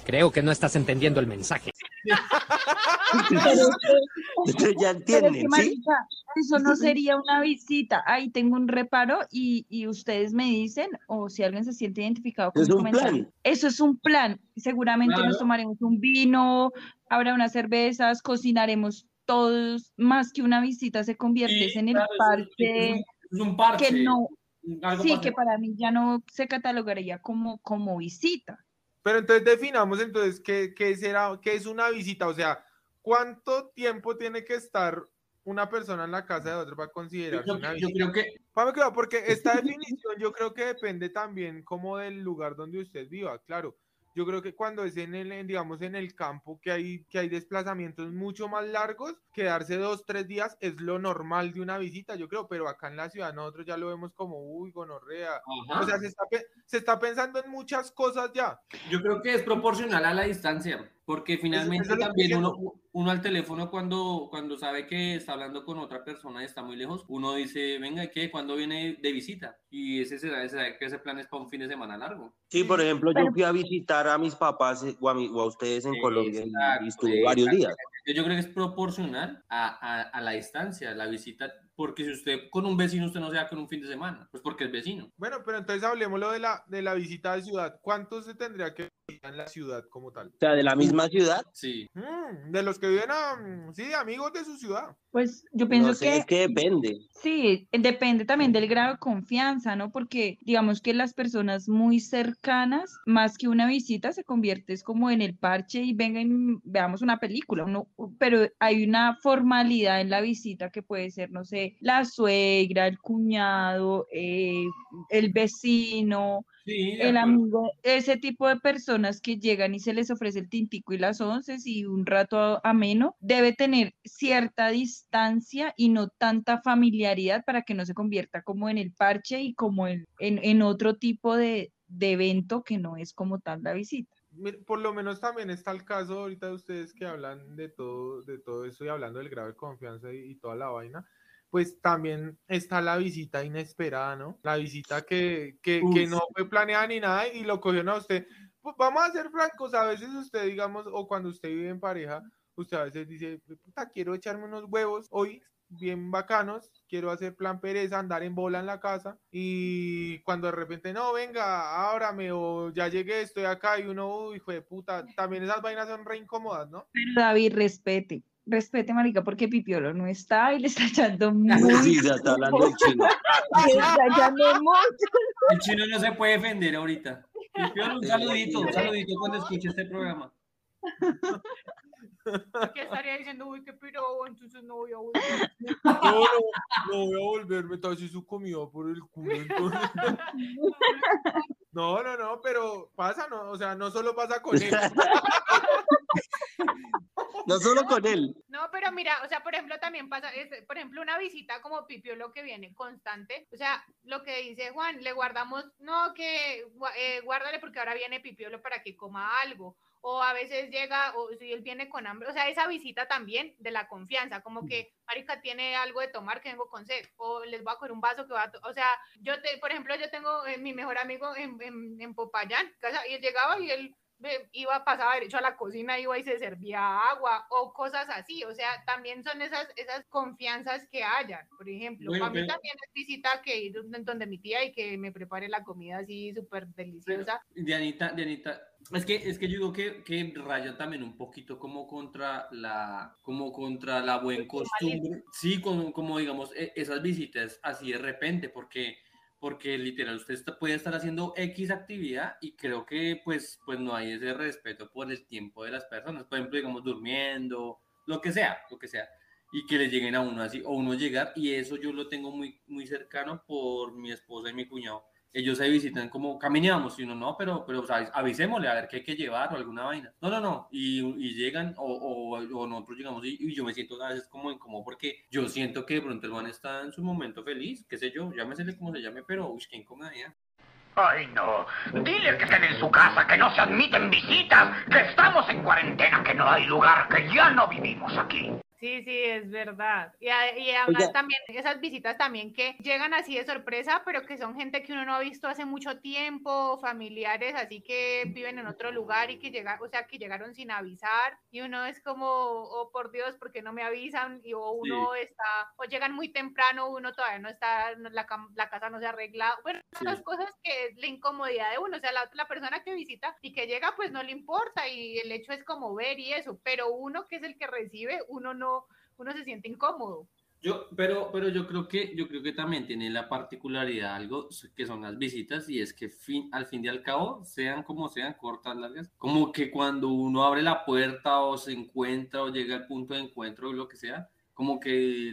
Creo que no estás entendiendo el mensaje. Ya Pero que, entienden, ¿sí? eso no sería una visita. Ahí tengo un reparo y, y ustedes me dicen, o si alguien se siente identificado con Es un comentario. plan. Eso es un plan. Seguramente nos tomaremos un vino, habrá unas cervezas, cocinaremos todos, más que una visita se convierte Sí, en el claro, parche es un- es un parche. que no, sí, que para mí ya no se catalogaría como, como visita. Pero entonces definamos entonces qué, qué será, qué es una visita, o sea, ¿cuánto tiempo tiene que estar una persona en la casa de otro para considerarse Yo, una yo visita? creo que porque esta definición yo creo que depende también como del lugar donde usted viva, claro. Yo creo que cuando es en el, en, digamos, en el campo que hay, que hay desplazamientos mucho más largos, quedarse dos, tres días es lo normal de una visita, yo creo, pero acá en la ciudad nosotros ya lo vemos como, uy, gonorrea. Ajá. O sea, se está, se está pensando en muchas cosas ya. Yo creo que es proporcional a la distancia, porque finalmente es también uno, uno al teléfono cuando, cuando sabe que está hablando con otra persona y está muy lejos, uno dice, venga, ¿qué? ¿Cuándo viene de visita? Y ese será, será que ese plan es para un fin de semana largo. Sí, por ejemplo, yo fui a visitar a mis papás eh, o a, mi- o a ustedes en Colombia y- Exacto, y estuve varios días. Yo, creo que es proporcional a, a, a la distancia, la visita, porque si usted con un vecino usted no se va con un fin de semana, pues porque es vecino. Bueno, pero entonces hablemos lo de la, de la visita de ciudad. ¿Cuánto se tendría que en la ciudad como tal? O sea, de la misma ciudad. Sí. Mm, de los que viven a, mm, sí, amigos de su ciudad. Pues yo pienso No sé, que es que depende. Sí, eh, depende también del grado de confianza, ¿no? Porque digamos que las personas muy cercanas, más que una visita, se convierte es como en el parche y venga y veamos una película, uno, pero hay una formalidad en la visita que puede ser, no sé, la suegra, el cuñado, eh, el vecino, Sí, el amigo, ese tipo de personas que llegan y se les ofrece el tintico y las once y un rato a- ameno, debe tener cierta distancia y no tanta familiaridad para que no se convierta como en el parche y como en, en, en otro tipo de, de evento que no es como tal la visita. Por lo menos también está el caso ahorita de ustedes que hablan de todo, de todo eso y hablando del grado de confianza y, y toda la vaina, pues también está la visita inesperada, ¿no? La visita que, que, no fue planeada ni nada y lo cogieron a usted. Pues vamos a ser francos, a veces usted, digamos, o cuando usted vive en pareja, usted a veces dice, puta, quiero echarme unos huevos hoy bien bacanos, quiero hacer plan pereza, andar en bola en la casa y cuando de repente, no, venga, ábrame o ya llegué, estoy acá y uno, uy, hijo de puta, también esas vainas son re incómodas, ¿no? David, respete, respete, marica, porque Pipiolo no está y le está echando muy... Sí, se está hablando del chino. le está echando mucho. El chino no se puede defender ahorita. Peor, un saludito, un saludito cuando escuche este programa. ¿Qué estaría diciendo? Uy, qué piro, entonces no voy a volver. No, no, no voy a volverme así su comida por el culo. entonces. No, no, no, pero pasa, no, o sea, no solo pasa con él. No solo con él. No, pero mira, o sea, por ejemplo, también pasa, es, por ejemplo, una visita como Pipio, lo que viene constante, o sea, lo que dice Juan, le guardamos, no, que eh, guárdale porque ahora viene Pipiolo para que coma algo, o a veces llega, o si él viene con hambre, o sea, esa visita también de la confianza, como que, marica, tiene algo de tomar que vengo con sed, o les voy a coger un vaso que va a, o sea, yo, te, por ejemplo, yo tengo eh, mi mejor amigo en, en, en Popayán, casa, y él llegaba y él iba, pasaba derecho a la cocina, iba y se servía agua o cosas así. O sea, también son esas, esas confianzas que hayan. Por ejemplo, Bueno, para mí pero- también es visita que ir donde donde mi tía y que me prepare la comida así súper deliciosa. Dianita, Dianita, es que, es que yo digo que, que raya también un poquito como contra la, como contra la buen costumbre. Sí, con, como digamos, e- esas visitas así de repente, porque, porque literal usted está- puede estar haciendo X actividad y creo que pues, pues no hay ese respeto por el tiempo de las personas. Por ejemplo, digamos, durmiendo, lo que sea, lo que sea. Y que le lleguen a uno así, o uno llegar, y eso yo lo tengo muy, muy cercano por mi esposa y mi cuñado ellos se visitan como caminamos y uno no, pero, pero o sea, avisémosle a ver qué hay que llevar o alguna vaina. No, no, no. Y, llegan o, nosotros llegamos y, y yo me siento a veces como incómodo porque yo siento que de pronto el man está en su momento feliz, qué sé yo, llámesele como se llame, pero uy, qué incomodidad. Ay, no. Dile que estén en su casa, que no se admiten visitas, que estamos en cuarentena, que no hay lugar, que ya no vivimos aquí. Sí, sí, es verdad. Y, y además también esas visitas también que llegan así de sorpresa, pero que son gente que uno no ha visto hace mucho tiempo, familiares, así que viven en otro lugar y que llegan, o sea, que llegaron sin avisar y uno es como, oh por Dios, ¿por qué no me avisan? Y o uno está, o llegan muy temprano, uno todavía no está, la, la casa no se ha arreglado. Bueno, son las cosas que es la incomodidad de uno, o sea, la, la persona que visita y que llega, pues no le importa y el hecho es como ver y eso, pero uno que es el que recibe, uno no, uno se siente incómodo. Yo, pero, pero yo creo que, yo creo que también tiene la particularidad algo que son las visitas y es que fin, al fin y al cabo, sean como sean, cortas, largas, como que cuando uno abre la puerta o se encuentra o llega al punto de encuentro o lo que sea, como que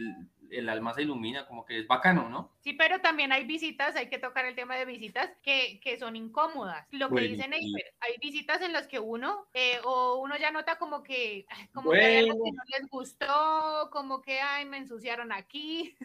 el, alma se ilumina, como que es bacano, ¿no? Sí, pero también hay visitas, hay que tocar el tema de visitas que, que son incómodas. Lo que Bueno, dice sí. Neiber, hay visitas en las que uno, eh, o uno ya nota como que, como que hay algo que no les gustó, como que, ay, me ensuciaron aquí.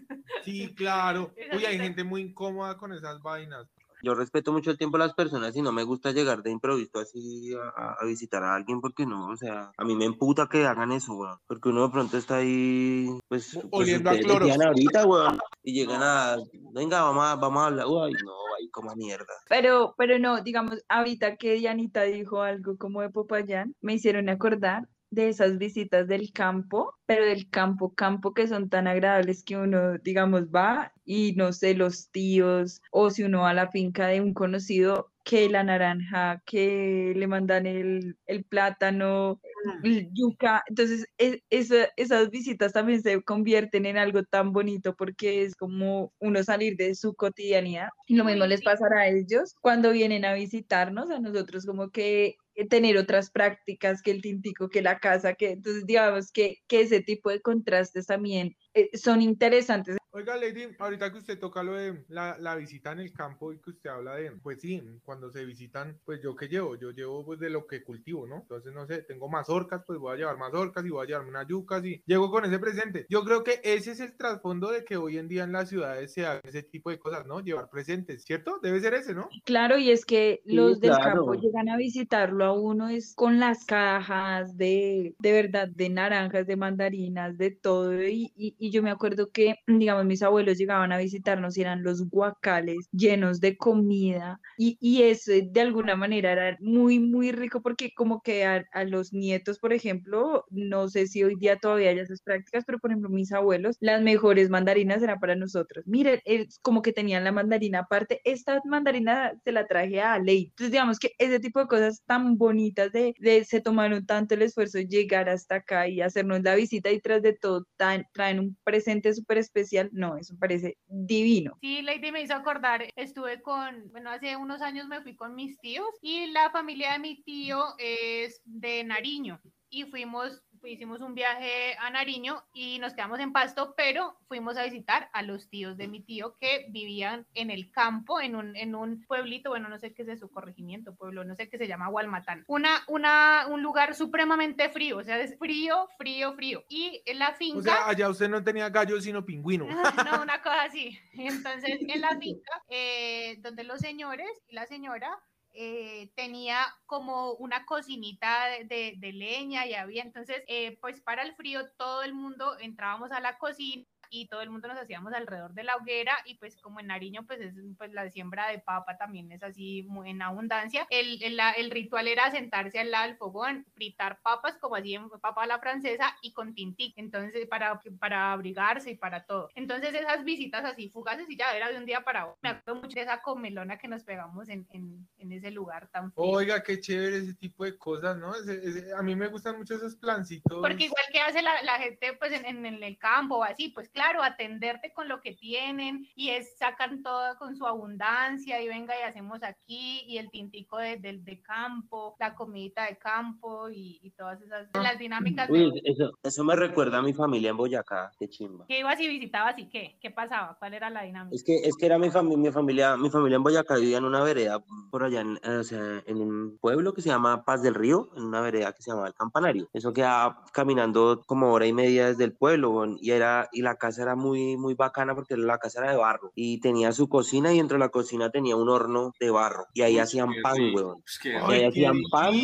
Sí, claro. Uy, hay gente muy incómoda con esas vainas. Yo respeto mucho el tiempo de las personas y no me gusta llegar de improviso así a, visitar a alguien porque no, o sea, a mí me emputa que hagan eso, weón. Porque uno de pronto está ahí, pues, pues Oliendo a cloro. ahorita, weón, y llegan a, venga, vamos a, vamos a hablar, uy, no, ahí como mierda. Pero, pero no, digamos, ahorita que Dianita dijo algo como de Popayán, me hicieron acordar de esas visitas del campo, pero del campo, campo que son tan agradables que uno, digamos, va y no sé, los tíos, o si uno va a la finca de un conocido, que la naranja, que le mandan el, el plátano, el yuca. Entonces, e- esa- esas visitas también se convierten en algo tan bonito porque es como uno salir de su cotidianidad. Y lo mismo les pasará a ellos cuando vienen a visitarnos, a nosotros como que tener otras prácticas que el tintico, que la casa, que entonces digamos que, que ese tipo de contrastes también eh, son interesantes. Oiga, Lady, ahorita que usted toca lo de la, la visita en el campo y que usted habla de, pues sí, cuando se visitan, pues yo qué llevo, yo llevo pues de lo que cultivo, ¿no? Entonces, no sé, tengo mazorcas, pues voy a llevar mazorcas y voy a llevarme unas yucas y llego con ese presente. Yo creo que ese es el trasfondo de que hoy en día en las ciudades se hagan ese tipo de cosas, ¿no? Llevar presentes, ¿cierto? Debe ser ese, ¿no? Claro, y es que Sí, los del campo llegan a visitarlo a uno es con las cajas de, de verdad, de naranjas, de mandarinas, de todo. Y, y, y yo me acuerdo que, digamos, mis abuelos llegaban a visitarnos y eran los guacales llenos de comida. Y, y eso de alguna manera era muy, muy rico porque como que a, a los nietos, por ejemplo, no sé si hoy día todavía hay esas prácticas, pero por ejemplo, mis abuelos, las mejores mandarinas eran para nosotros. Miren, es como que tenían la mandarina aparte. Esta mandarina se la traje a Ley. Entonces, digamos que ese tipo de cosas tan bonitas de, de se tomaron tanto el esfuerzo de llegar hasta acá y hacernos la visita y tras de todo traen un presente súper especial. No, eso me parece divino. Sí, Lady me hizo acordar, estuve con, bueno, hace unos años me fui con mis tíos y la familia de mi tío es de Nariño y fuimos, hicimos un viaje a Nariño y nos quedamos en Pasto, pero fuimos a visitar a los tíos de mi tío que vivían en el campo, en un, en un pueblito, bueno, no sé qué es de su corregimiento, pueblo, no sé qué se llama Gualmatán, una, una, un lugar supremamente frío, o sea, es frío, frío, frío. Y en la finca... O sea, allá usted no tenía gallo, sino pingüino. No, una cosa así. Entonces, en la finca, eh, donde los señores y la señora eh, tenía como una cocinita de, de- de leña y había, entonces, eh, pues para el frío todo el mundo entrábamos a la cocina y todo el mundo nos hacíamos alrededor de la hoguera y pues como en Nariño pues es pues la siembra de papa también es así muy en abundancia el, el, el ritual era sentarse al lado del fogón fritar papas como así en papa a la francesa y con tintic entonces para, para abrigarse y para todo entonces esas visitas así fugaces y ya era de un día para otro me acuerdo mucho de esa comelona que nos pegamos en, en, en ese lugar tan frío Oiga, qué chévere ese tipo de cosas, ¿no? Ese- ese- a mí me gustan mucho esos plancitos. Porque igual que hace la, la gente pues en, en- en el campo o así, pues claro, atenderte con lo que tienen y es, sacan todo con su abundancia y venga y hacemos aquí y el tintico de, del de campo, la comidita de campo y, y todas esas, las dinámicas de... Uy, eso, eso me recuerda a mi familia en Boyacá, qué chimba. ¿Qué ibas y visitabas y qué? ¿Qué pasaba? ¿Cuál era la dinámica? Es que, es que era mi, fami- mi familia, mi familia en Boyacá vivía en una vereda por allá, en, o sea, en un pueblo que se llama Paz del Río, en una vereda que se llama El Campanario. Eso queda caminando como hora y media desde el pueblo, y era, y la casa era muy, muy bacana porque la casa era de barro, y tenía su cocina, y dentro de la cocina tenía un horno de barro, y ahí hacían pan, rico. weón. Es que- Y ahí hacían pan,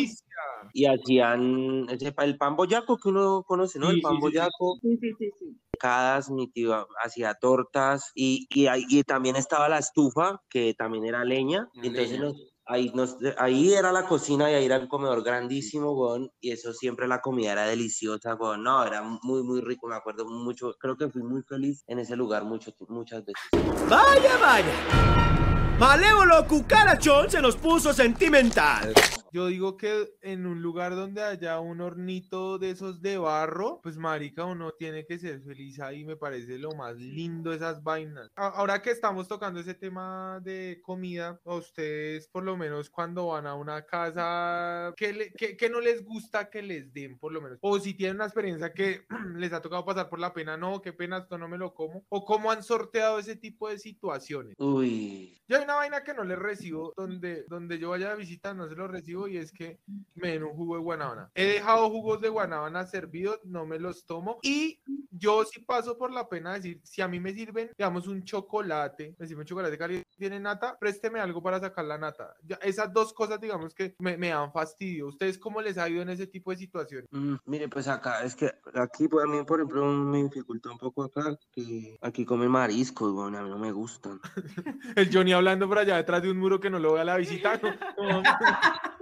y hacían ese, el pan boyaco que uno conoce, ¿no? Sí, el pan sí, sí, sí. boyaco. Sí, sí, sí, sí. picadas, mi tío hacía tortas y, y, ahí- y también estaba la estufa, que también era leña. y Entonces Leña. nos- ahí, nos, ahí era la cocina y ahí era el comedor grandísimo, y eso siempre la comida era deliciosa, weón. No, era muy, muy rico, me acuerdo mucho. Creo que fui muy feliz en ese lugar mucho, muchas veces. Vaya, vaya. Malévolo cucarachón se nos puso sentimental. Yo digo que en un lugar donde haya un hornito de esos de barro, pues marica, uno tiene que ser feliz ahí, me parece lo más lindo esas vainas. Ahora que estamos tocando ese tema de comida, a ustedes por lo menos cuando van a una casa, ¿qué, le- qué- qué no les gusta que les den por lo menos? O si tienen una experiencia que les ha tocado pasar por la pena, no, qué pena, esto no me lo como. O cómo han sorteado ese tipo de situaciones. Uy, Yo una vaina que no le recibo, donde, donde yo vaya a visitar no se lo recibo y es que me den un jugo de guanábana. He dejado jugos de guanábana servidos, no me los tomo y yo sí paso por la pena de decir, si a mí me sirven, digamos, un chocolate, me sirve un chocolate caliente, tiene nata, présteme algo para sacar la nata. Ya, esas dos cosas, digamos, que me, me dan fastidio. ¿Ustedes cómo les ha ido en ese tipo de situaciones? Mm, mire, pues acá, es que aquí pues, a mí, por ejemplo, me dificulta un poco acá que aquí comen mariscos, weón, a mí no me gustan. El Johnny hablando por allá detrás de un muro que no lo vea la visita.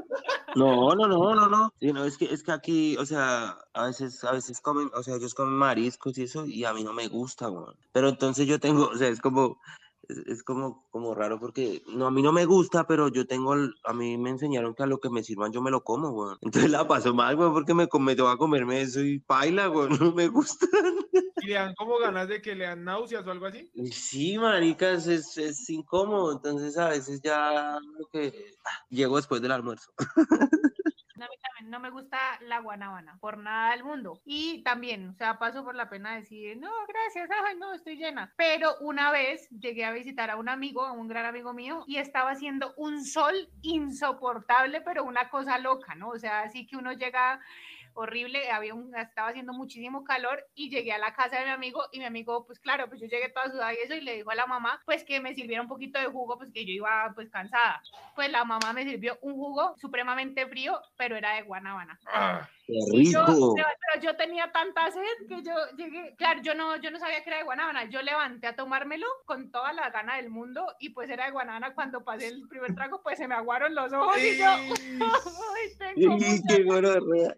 No, no. No, no, no. Sí, no, es que, es que aquí, o sea, a veces, a veces comen, o sea, ellos comen mariscos y eso, y a mí no me gusta, weón. Pero entonces yo tengo, o sea, es como, es, es como, como raro porque, no, a mí no me gusta, pero yo tengo, a mí me enseñaron que a lo que me sirvan yo me lo como, weón. Entonces la paso mal, weón, porque me, me a comerme eso y paila, weón, no me gusta. ¿Y le dan como ganas de que le dan náuseas o algo así? Sí, maricas, es, es incómodo, entonces a veces ya que ah, llego después del almuerzo. También no me gusta la guanábana, por nada del mundo. Y también, o sea, paso por la pena de decir, no, gracias, ay, no, estoy llena. Pero una vez llegué a visitar a un amigo, a un gran amigo mío, y estaba haciendo un sol insoportable, pero una cosa loca, ¿no? O sea, así que uno llega horrible, había un, estaba haciendo muchísimo calor y llegué a la casa de mi amigo y mi amigo, pues claro, pues yo llegué toda sudada y eso y le dijo a la mamá, pues que me sirviera un poquito de jugo, pues que yo iba pues cansada. Pues la mamá me sirvió un jugo supremamente frío, pero era de guanábana. Ah, ¡Qué Y yo, rico! pero pero yo tenía tanta sed que yo llegué, claro, yo no, yo no sabía que era de guanábana, yo levanté a tomármelo con toda la gana del mundo y pues era de guanábana, cuando pasé el primer trago pues se me aguaron los ojos y yo, ay, tengo ¡Y mucha qué!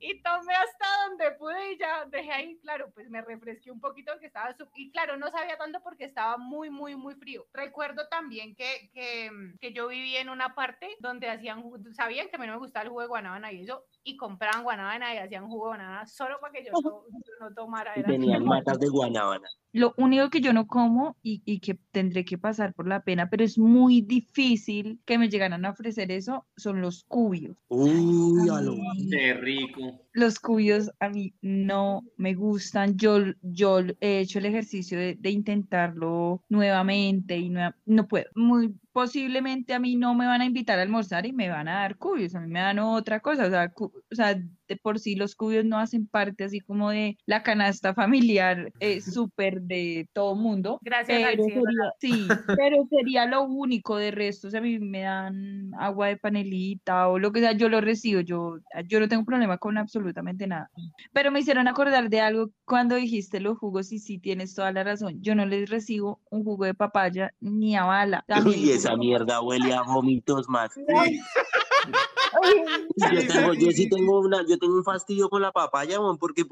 Y tomé hasta donde pude y ya dejé ahí, claro, pues me refresqué un poquito que estaba, y claro, no sabía tanto porque estaba muy, muy, muy frío. Recuerdo también que, que, que yo vivía en una parte donde hacían, sabían que a mí no me gustaba el jugo de guanábana y eso, y compraban guanábana y hacían jugo de guanábana solo para que yo no, yo no tomara. Y era- tenían matas de guanábana. Lo único que yo no como y, y que tendré que pasar por la pena, pero es muy difícil que me llegaran a ofrecer eso, son los cubios. Uy, a lo Ay, Qué rico. Los cubios a mí no me gustan. Yo, yo he hecho el ejercicio de, de intentarlo nuevamente y nueva- no puedo. Muy posiblemente a mí no me van a invitar a almorzar y me van a dar cubios. A mí me dan otra cosa. O sea, cu- o sea, de por sí los cubios no hacen parte así como de la canasta familiar eh, súper de todo mundo. Gracias Pero sería, sí, pero sería lo único de resto. O sea, a mí me dan agua de panelita o lo que sea, yo lo recibo. Yo, yo no tengo problema con absolutamente nada. Pero me hicieron acordar de algo cuando dijiste los jugos y sí tienes toda la razón. Yo no les recibo un jugo de papaya ni a bala. También esa mierda huele a vómitos más. Yo, tengo, yo sí tengo una, yo tengo un fastidio con la papaya, weón, porque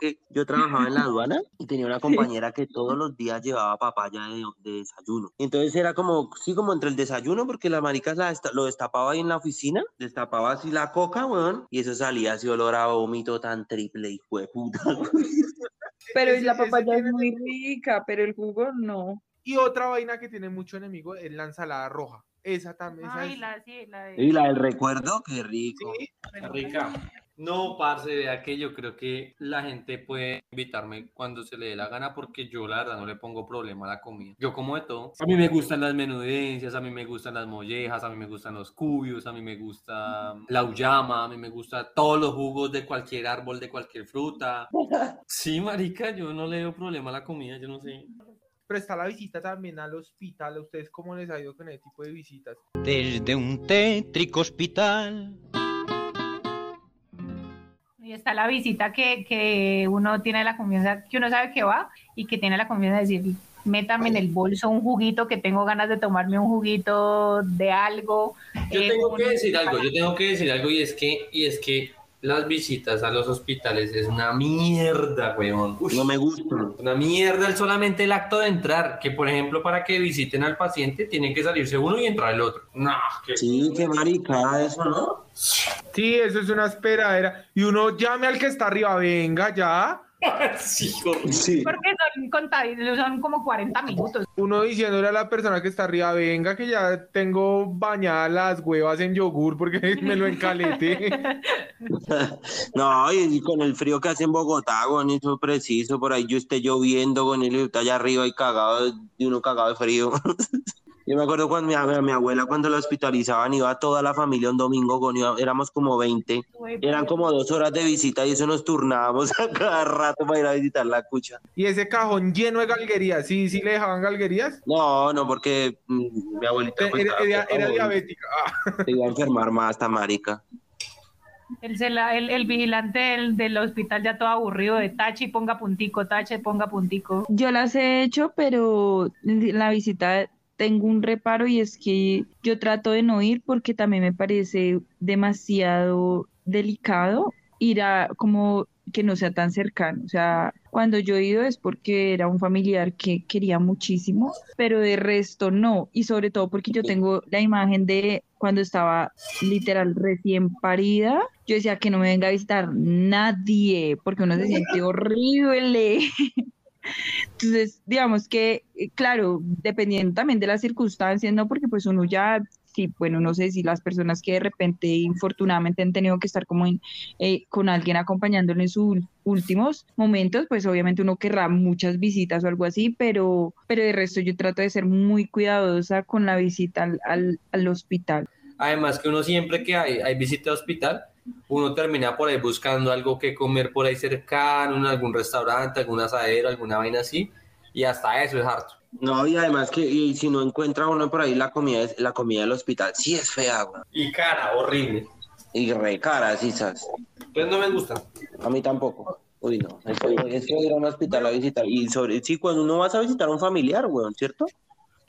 que, yo trabajaba en la aduana y tenía una compañera que todos los días llevaba papaya de, de desayuno. Entonces era como, sí, como entre el desayuno, porque la marica la lo destapaba ahí en la oficina, destapaba así la coca, weón, y eso salía así olor a vómito tan triple, hijo de puta. Pero la papaya es muy rica, pero el jugo no. Y otra vaina que tiene mucho enemigo es la ensalada roja. Esa también. esa Ay, es- la, sí, la de... Y la del recuerdo, qué rico. Sí, Está rica. No, parce, vea que yo creo que la gente puede invitarme cuando se le dé la gana porque yo la verdad no le pongo problema a la comida. Yo como de todo. A mí me gustan las menudencias, a mí me gustan las mollejas, a mí me gustan los cubios, a mí me gusta la uyama, a mí me gustan todos los jugos de cualquier árbol, de cualquier fruta. Sí, marica, yo no le veo problema a la comida, yo no sé. Pero está la visita también al hospital. ¿A ustedes cómo les ha ido con ese tipo de visitas? Desde un tétrico hospital Y está la visita que, que uno tiene la confianza, que uno sabe que va y que tiene la confianza de decir, métame en el bolso un juguito, que tengo ganas de tomarme un juguito de algo. Yo eh, tengo que decir algo, yo tengo que decir algo y es que, y es que las visitas a los hospitales es una mierda, weón. No me gusta. Una mierda el solamente el acto de entrar, que por ejemplo para que visiten al paciente tienen que salirse uno y entrar el otro. No, que Sí, qué maricada eso, ¿no? Sí, eso es una esperadera. Y uno llame al que está arriba, venga ya. sí, horrible. Sí. Porque son contaditos, son como 40 minutos. Uno diciéndole a la persona que está arriba, venga que ya tengo bañadas las huevas en yogur porque me lo encalete. No, y, y con el frío que hace en Bogotá, con eso preciso, por ahí yo esté lloviendo con él y está allá arriba y cagado, y uno cagado de frío. Yo me acuerdo cuando mi, mi abuela cuando la hospitalizaban iba toda la familia un domingo, con, iba- éramos como 20, eran como dos horas de visita y eso nos turnábamos a cada rato para ir a visitar la cucha. Y ese cajón lleno de galguerías, ¿sí, sí le dejaban galguerías? No, no, porque mm, mi abuelita Era, diabética. Ah. se iba a enfermar más esta marica. El, cela- el, el vigilante del, del hospital ya todo aburrido de tache y ponga puntico, tache, ponga puntico. Yo las he hecho, pero la visita tengo un reparo y es que yo trato de no ir porque también me parece demasiado delicado ir a como que no sea tan cercano. O sea, cuando yo he ido es porque era un familiar que quería muchísimo, pero de resto no. Y sobre todo porque yo tengo la imagen de cuando estaba literal recién parida. Yo decía que no me venga a visitar nadie porque uno se siente horrible. Entonces, digamos que, eh, claro, dependiendo también de las circunstancias, ¿no? Porque pues uno ya, sí, bueno, no sé si las personas que de repente, infortunadamente, han tenido que estar como en, eh, con alguien acompañándolo en sus últimos momentos, pues obviamente uno querrá muchas visitas o algo así, pero, pero de resto yo trato de ser muy cuidadosa con la visita al, al, al hospital. Además que uno siempre que hay, hay visita a hospital, uno termina por ahí buscando algo que comer por ahí cercano, en algún restaurante, algún asadero, alguna vaina así, y hasta eso es harto. No, y además que y si no encuentra uno por ahí la comida, es- la comida del hospital, sí es fea, güey. Y cara, horrible. Y re cara, sí, ¿sabes? Pues no me gusta. A mí tampoco. Uy, no. Es feo ir a un hospital a visitar. Y sobre, sí, cuando uno vas a visitar a un familiar, weón, ¿cierto?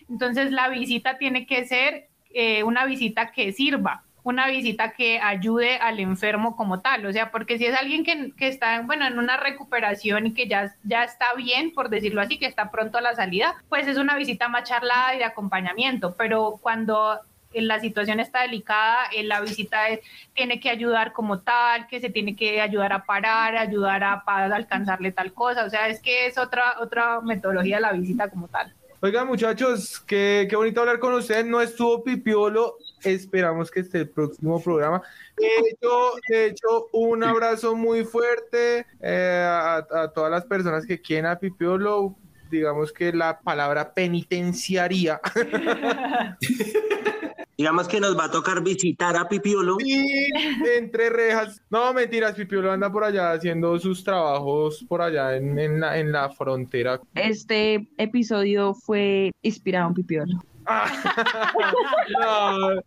Entonces la visita tiene que ser eh, una visita que sirva, una visita que ayude al enfermo como tal, o sea, porque si es alguien que, que está, bueno, en una recuperación y que ya, ya está bien, por decirlo así, que está pronto a la salida, pues es una visita más charlada y de acompañamiento, pero cuando eh, la situación está delicada, eh, la visita es- tiene que ayudar como tal, que se tiene que ayudar a parar, ayudar a, alcanzarle tal cosa, o sea, es que es otra, otra metodología la visita como tal. Oigan, muchachos, qué, qué bonito hablar con ustedes. No estuvo Pipiolo. Esperamos que esté el próximo programa. De hecho, de hecho un abrazo muy fuerte eh, a, a todas las personas que quieren a Pipiolo. Digamos que la palabra penitenciaría. Digamos que nos va a tocar visitar a Pipiolo. Y entre rejas. No, mentiras, Pipiolo anda por allá haciendo sus trabajos por allá en, en la, en la frontera. Este episodio fue inspirado en Pipiolo. No.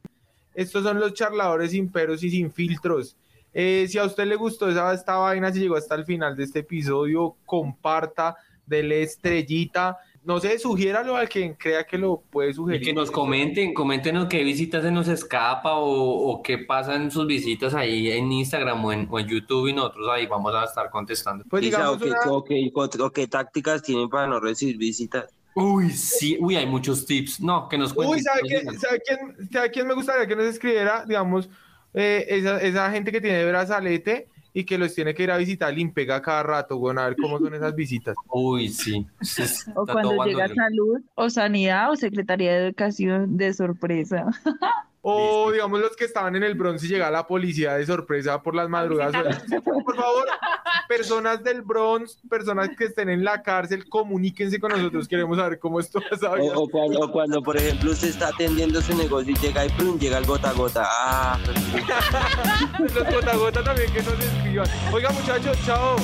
Estos son los charladores sin peros y sin filtros. Eh, si a usted le gustó esa, esta vaina, si llegó hasta el final de este episodio, comparta, dele estrellita. No sé, sugiéralo al quien crea que lo puede Y sugerir. que nos comenten, coméntenos qué visitas se nos escapa o, o qué pasa en sus visitas ahí en Instagram o en, o en YouTube y nosotros ahí vamos a estar contestando. Pues o, digamos qué, una- o qué- o- o qué tácticas tienen para no recibir visitas. Uy, sí, uy, hay muchos tips. No, que nos cuenten. Uy, ¿sabe, qué- sabe quién, sabe quién me gustaría que nos escribiera? Digamos, eh, esa, esa gente que tiene brazalete y que los tiene que ir a visitar Limpega cada rato, bueno, a ver cómo son esas visitas. Uy, sí. sí, O cuando llega salud o sanidad o secretaría de educación de sorpresa. O digamos los que estaban en el Bronx y llega la policía de sorpresa por las madrugadas. Por favor, personas del Bronx, personas que estén en la cárcel, comuníquense con nosotros. Queremos saber cómo esto ha O, o cuando, o cuando, por ejemplo, usted está atendiendo su negocio y llega y plum, llega el gota a gota. Ah, Los gota a gota también que nos escriban. Oiga, muchachos, chao.